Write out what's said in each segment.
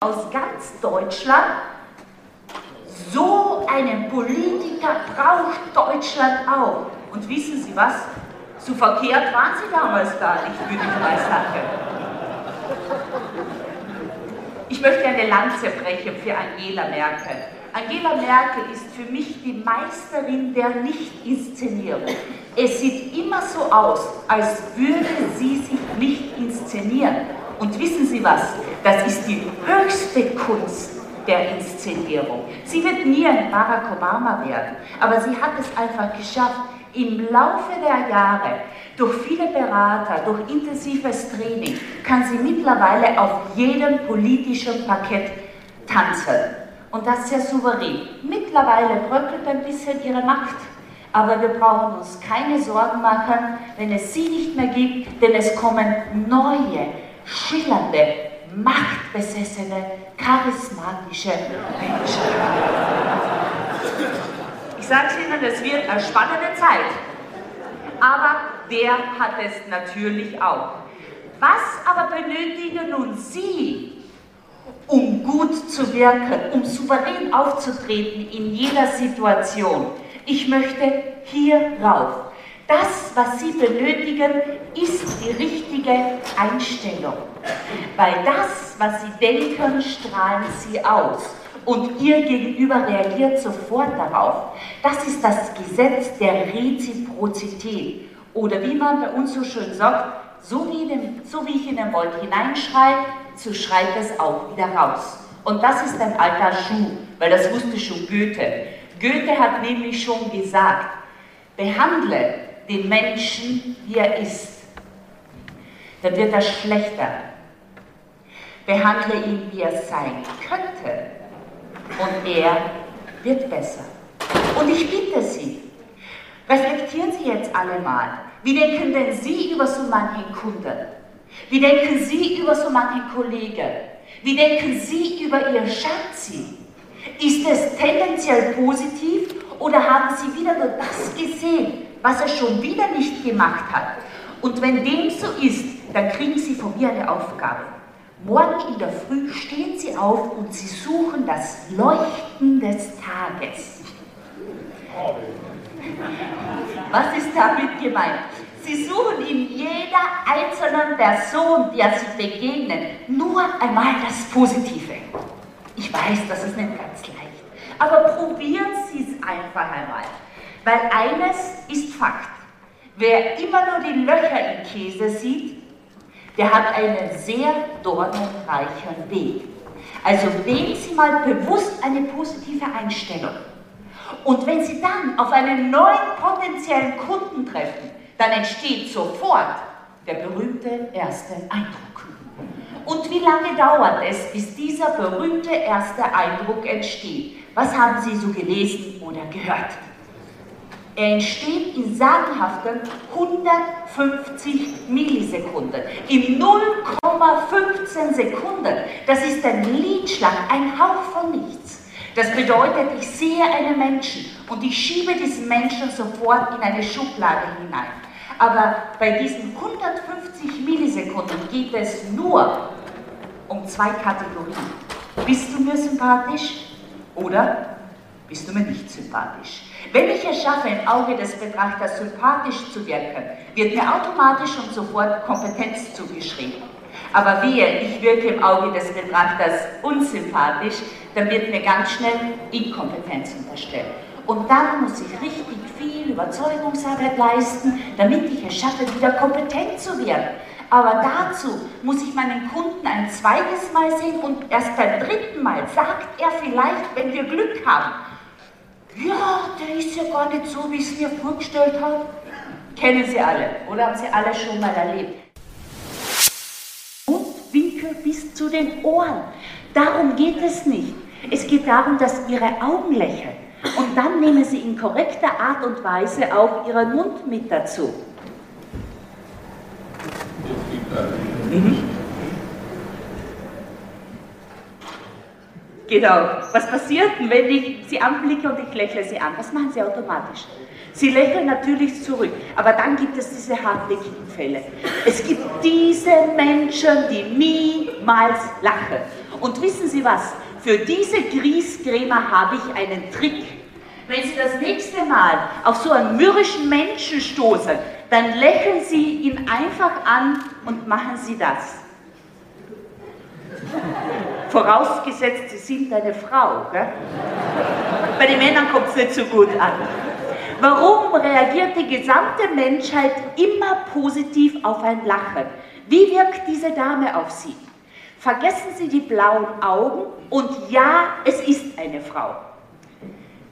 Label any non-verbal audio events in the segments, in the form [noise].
Aus ganz Deutschland, so einen Politiker braucht Deutschland auch. Und wissen Sie was? So verkehrt waren Sie damals gar nicht, würde ich mal sagen. Ich möchte eine Lanze brechen für Angela Merkel. Angela Merkel ist für mich die Meisterin der Nicht-Inszenierung. Es sieht immer so aus, als würde sie sich nicht inszenieren. Und wissen Sie was? Das ist die höchste Kunst der Inszenierung. Sie wird nie ein Barack Obama werden, aber sie hat es einfach geschafft, im Laufe der Jahre, durch viele Berater, durch intensives Training, kann sie mittlerweile auf jedem politischen Parkett tanzen. Und das sehr souverän. Mittlerweile bröckelt ein bisschen ihre Macht. Aber wir brauchen uns keine Sorgen machen, wenn es sie nicht mehr gibt, denn es kommen neue, schillernde, machtbesessene, charismatische Menschen. Ich sage es Ihnen, es wird eine spannende Zeit. Aber der hat es natürlich auch. Was aber benötigen nun Sie, um gut zu wirken, um souverän aufzutreten in jeder Situation. Ich möchte hier rauf. Das, was Sie benötigen, ist die richtige Einstellung. Weil das, was Sie denken, strahlen Sie aus. Und Ihr Gegenüber reagiert sofort darauf. Das ist das Gesetz der Reziprozität. Oder wie man bei uns so schön sagt, so wie, dem, so wie ich in den Wald hineinschreibe, so schreit es auch wieder raus. Und das ist ein alter Schuh, weil das wusste schon Goethe. Goethe hat nämlich schon gesagt, behandle den Menschen, wie er ist, dann wird er schlechter. Behandle ihn, wie er sein könnte, und er wird besser. Und ich bitte Sie, reflektieren Sie jetzt alle mal, wie denken denn Sie über so manchen Kunden? Wie denken Sie über so manchen Kollegen? Wie denken Sie über Ihr Schatzi? Ist es tendenziell positiv oder haben Sie wieder nur das gesehen, was er schon wieder nicht gemacht hat? Und wenn dem so ist, dann kriegen Sie von mir eine Aufgabe. Morgen in der Früh stehen Sie auf und Sie suchen das Leuchten des Tages. Was ist damit gemeint? Sie suchen in jeder einzelnen Person, der Sie begegnen, nur einmal das Positive. Ich weiß, das ist nicht ganz leicht, aber probieren Sie es einfach einmal. Weil eines ist Fakt. Wer immer nur die Löcher im Käse sieht, der hat einen sehr dornenreichen Weg. Also wählen Sie mal bewusst eine positive Einstellung. Und wenn Sie dann auf einen neuen potenziellen Kunden treffen, dann entsteht sofort der berühmte erste Eindruck. Und wie lange dauert es, bis dieser berühmte erste Eindruck entsteht? Was haben Sie so gelesen oder gehört? Er entsteht in sagenhaften 150 Millisekunden. In 0,15 Sekunden. Das ist ein Lidschlag, ein Hauch von nichts. Das bedeutet, ich sehe einen Menschen und ich schiebe diesen Menschen sofort in eine Schublade hinein. Aber bei diesen 150 Millisekunden geht es nur um zwei Kategorien. Bist du mir sympathisch oder bist du mir nicht sympathisch? Wenn ich es schaffe, im Auge des Betrachters sympathisch zu wirken, wird mir automatisch und sofort Kompetenz zugeschrieben. Aber wehe, ich wirke im Auge des Betrachters unsympathisch, dann wird mir ganz schnell Inkompetenz unterstellt. Und dann muss ich richtig viel Überzeugungsarbeit leisten, damit ich es schaffe, wieder kompetent zu werden. Aber dazu muss ich meinen Kunden ein zweites Mal sehen und erst beim dritten Mal sagt er vielleicht, wenn wir Glück haben, ja, der ist ja gar nicht so, wie ich es mir vorgestellt habe. Kennen Sie alle oder haben Sie alle schon mal erlebt? Mundwinkel bis zu den Ohren. Darum geht es nicht. Es geht darum, dass Ihre Augen lächeln. Und dann nehmen Sie in korrekter Art und Weise auch Ihren Mund mit dazu. Mhm. Genau. Was passiert, wenn ich Sie anblicke und ich lächle Sie an? Was machen Sie automatisch? Sie lächeln natürlich zurück, aber dann gibt es diese hartnäckigen Fälle. Es gibt diese Menschen, die niemals lachen. Und wissen Sie was? Für diese Griesgrämer habe ich einen Trick. Wenn Sie das nächste Mal auf so einen mürrischen Menschen stoßen, dann lächeln Sie ihn einfach an und machen Sie das. Vorausgesetzt, Sie sind eine Frau. Gell? Bei den Männern kommt es nicht so gut an. Warum reagiert die gesamte Menschheit immer positiv auf ein Lachen? Wie wirkt diese Dame auf Sie? Vergessen Sie die blauen Augen und ja, es ist eine Frau.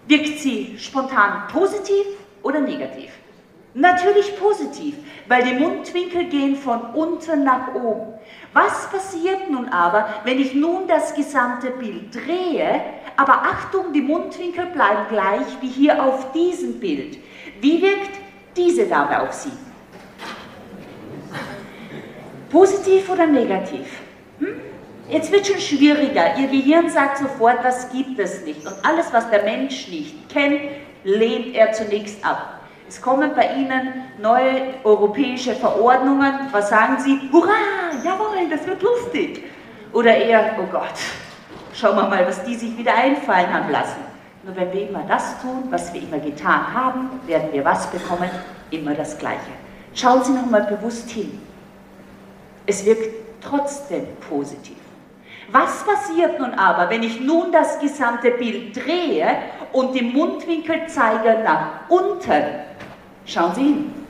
Wirkt sie spontan positiv oder negativ? Natürlich positiv, weil die Mundwinkel gehen von unten nach oben. Was passiert nun aber, wenn ich nun das gesamte Bild drehe, aber Achtung, die Mundwinkel bleiben gleich wie hier auf diesem Bild. Wie wirkt diese Dame auf Sie? Positiv oder negativ? Hm? Jetzt wird schon schwieriger. Ihr Gehirn sagt sofort, das gibt es nicht. Und alles, was der Mensch nicht kennt, lehnt er zunächst ab. Es kommen bei Ihnen neue europäische Verordnungen. Was sagen Sie? Hurra, jawohl, das wird lustig. Oder eher, oh Gott, schauen wir mal, was die sich wieder einfallen haben lassen. Nur wenn wir immer das tun, was wir immer getan haben, werden wir was bekommen? Immer das Gleiche. Schauen Sie nochmal bewusst hin. Es wirkt trotzdem positiv. Was passiert nun aber, wenn ich nun das gesamte Bild drehe und die Mundwinkel zeigen nach unten? Schauen Sie hin.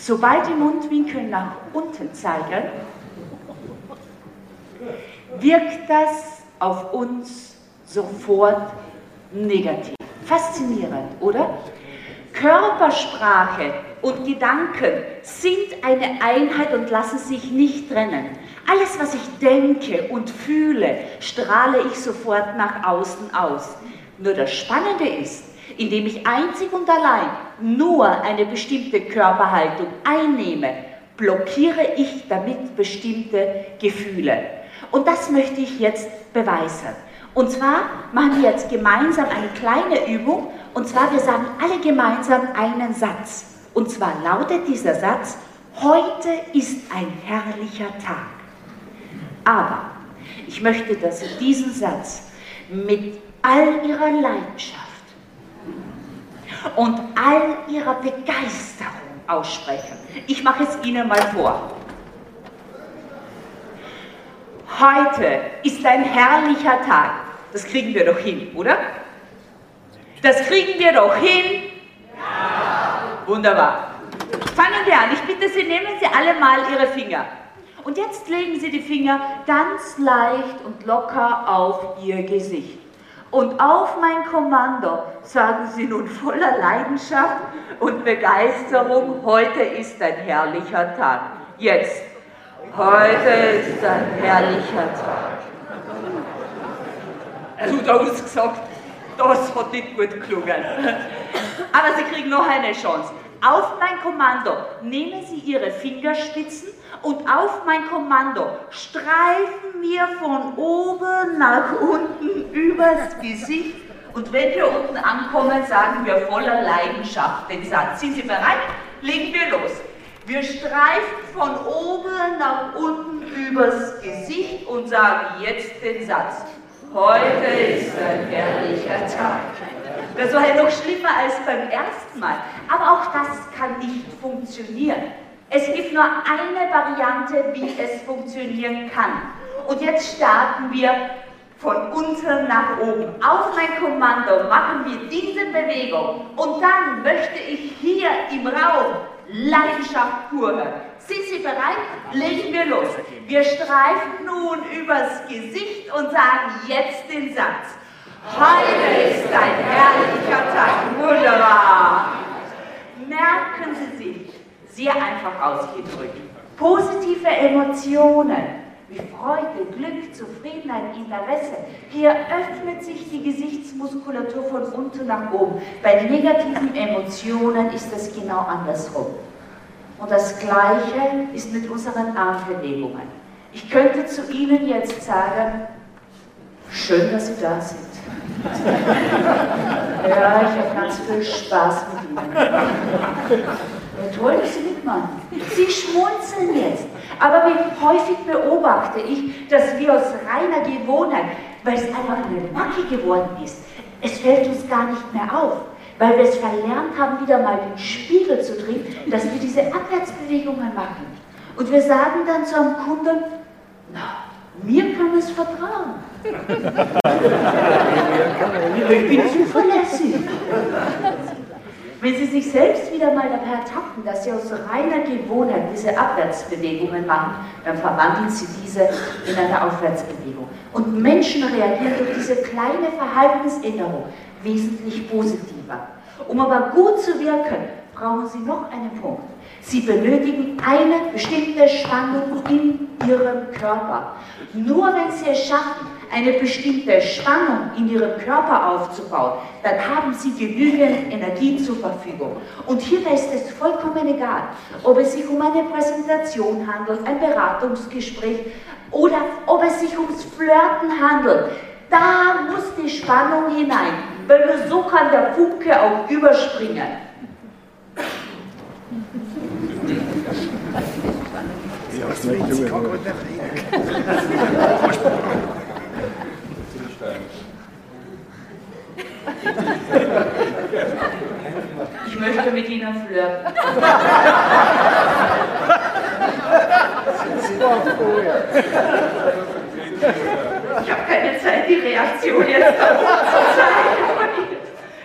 Sobald die Mundwinkel nach unten zeigen, wirkt das auf uns sofort negativ. Faszinierend, oder? Körpersprache und Gedanken sind eine Einheit und lassen sich nicht trennen. Alles, was ich denke und fühle, strahle ich sofort nach außen aus. Nur das Spannende ist, indem ich einzig und allein nur eine bestimmte Körperhaltung einnehme, blockiere ich damit bestimmte Gefühle. Und das möchte ich jetzt beweisen. Und zwar machen wir jetzt gemeinsam eine kleine Übung. Und zwar, wir sagen alle gemeinsam einen Satz. Und zwar lautet dieser Satz, heute ist ein herrlicher Tag. Aber ich möchte, dass Sie diesen Satz mit all Ihrer Leidenschaft und all Ihrer Begeisterung aussprechen. Ich mache es Ihnen mal vor. Heute ist ein herrlicher Tag. Das kriegen wir doch hin, oder? Das kriegen wir doch hin. Ja. Wunderbar. Fangen wir an. Ich bitte Sie, nehmen Sie alle mal Ihre Finger. Und jetzt legen Sie die Finger ganz leicht und locker auf Ihr Gesicht. Und auf mein Kommando sagen Sie nun voller Leidenschaft und Begeisterung, heute ist ein herrlicher Tag. Jetzt. Heute ist ein herrlicher Tag. Also da gesagt, das hat nicht gut geklungen. Aber Sie kriegen noch eine Chance. Auf mein Kommando nehmen Sie Ihre Fingerspitzen und auf mein Kommando streifen wir von oben nach unten übers Gesicht. Und wenn wir unten ankommen, sagen wir voller Leidenschaft den Satz. Sind Sie bereit? Legen wir los. Wir streifen von oben nach unten übers Gesicht und sagen jetzt den Satz. Heute ist ein herrlicher Tag. Das war ja noch schlimmer als beim ersten Mal. Aber auch das kann nicht funktionieren. Es gibt nur eine Variante, wie es funktionieren kann. Und jetzt starten wir von unten nach oben. Auf mein Kommando machen wir diese Bewegung und dann möchte ich hier im Raum Leidenschaft pur. Sind Sie bereit? Legen wir los. Wir streifen nun übers Gesicht und sagen jetzt den Satz. Heute ist ein herrlicher Tag. Wunderbar. Merken Sie sich, Sehr einfach ausgedrückt. Positive Emotionen wie Freude, Glück, Zufriedenheit, Interesse. Hier öffnet sich die Gesichtsmuskulatur von unten nach oben. Bei negativen Emotionen ist es genau andersrum. Und das Gleiche ist mit unseren Armbewegungen. Ich könnte zu Ihnen jetzt sagen, schön, dass Sie da sind. [laughs] ja, ich habe ganz viel Spaß mit Ihnen. Toll, dass Sie mitmachen. Sie schmunzeln jetzt. Aber wie häufig beobachte ich, dass wir aus reiner Gewohnheit, weil es einfach eine Macke geworden ist, es fällt uns gar nicht mehr auf, weil wir es verlernt haben, wieder mal den Spiegel zu drehen, dass wir diese Abwärtsbewegungen machen. Und wir sagen dann zu einem Kunden, na, mir kann es vertrauen. [laughs] ich bin zuverlässig. Wenn Sie sich selbst wieder mal dabei ertappen, dass Sie aus reiner Gewohnheit diese Abwärtsbewegungen machen, dann verwandeln Sie diese in eine Aufwärtsbewegung. Und Menschen reagieren durch diese kleine Verhaltensänderung wesentlich positiver. Um aber gut zu wirken, brauchen Sie noch einen Punkt. Sie benötigen eine bestimmte Spannung in Ihrem Körper. Nur wenn Sie es schaffen, eine bestimmte Spannung in Ihrem Körper aufzubauen, dann haben Sie genügend Energie zur Verfügung. Und hierbei ist es vollkommen egal, ob es sich um eine Präsentation handelt, ein Beratungsgespräch oder ob es sich ums Flirten handelt. Da muss die Spannung hinein, weil nur so kann der Funke auch überspringen. Ich [laughs] möchte mit Ich habe keine Zeit, die Reaktion jetzt zu zeigen.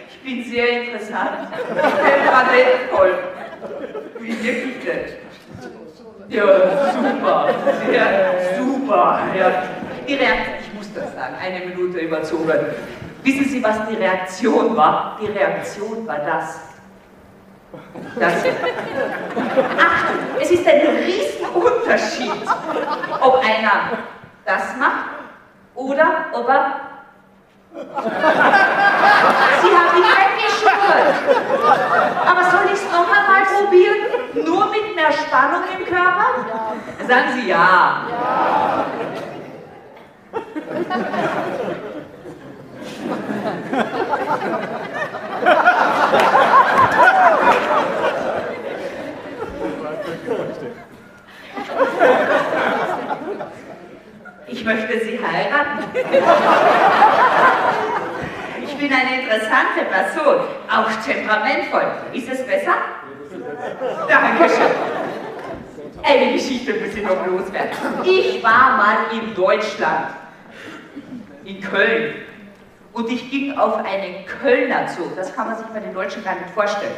Ich bin sehr interessant. Ich gerade toll. Wie wirklich nett. Ja, super. Ja, super. Ja. Die Reaktion, ich muss das sagen, eine Minute überzogen. Wissen Sie, was die Reaktion war? Die Reaktion war das. Das. Achtung, es ist ein Riesenunterschied, ob einer das macht oder ob er Sie haben mich weggeschubert. Aber soll ich es noch einmal probieren? Nur mit mehr Spannung im Körper? Sagen Sie ja. ja. Ich möchte Sie heiraten. Ich bin eine interessante Person, auch temperamentvoll. Ist es besser? Dankeschön. Eine Geschichte muss ich noch loswerden. Ich war mal in Deutschland, in Köln, und ich ging auf einen Kölner zu. Das kann man sich bei den Deutschen gar nicht vorstellen.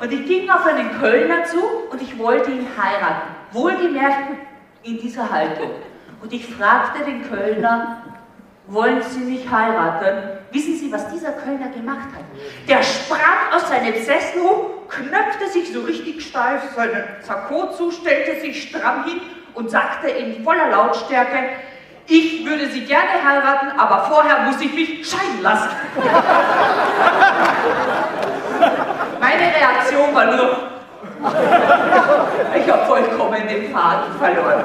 Und ich ging auf einen Kölner zu und ich wollte ihn heiraten. Wohlgemerkt in dieser Haltung. Und ich fragte den Kölner, wollen Sie mich heiraten? Wissen Sie, was dieser Kölner gemacht hat? Der sprang aus seinem Sessel hoch, knöpfte sich so richtig steif seinen Sakko zu, stellte sich stramm hin und sagte in voller Lautstärke, ich würde Sie gerne heiraten, aber vorher muss ich mich scheiden lassen. [laughs] Meine Reaktion war nur, [laughs] ich habe vollkommen den Faden verloren.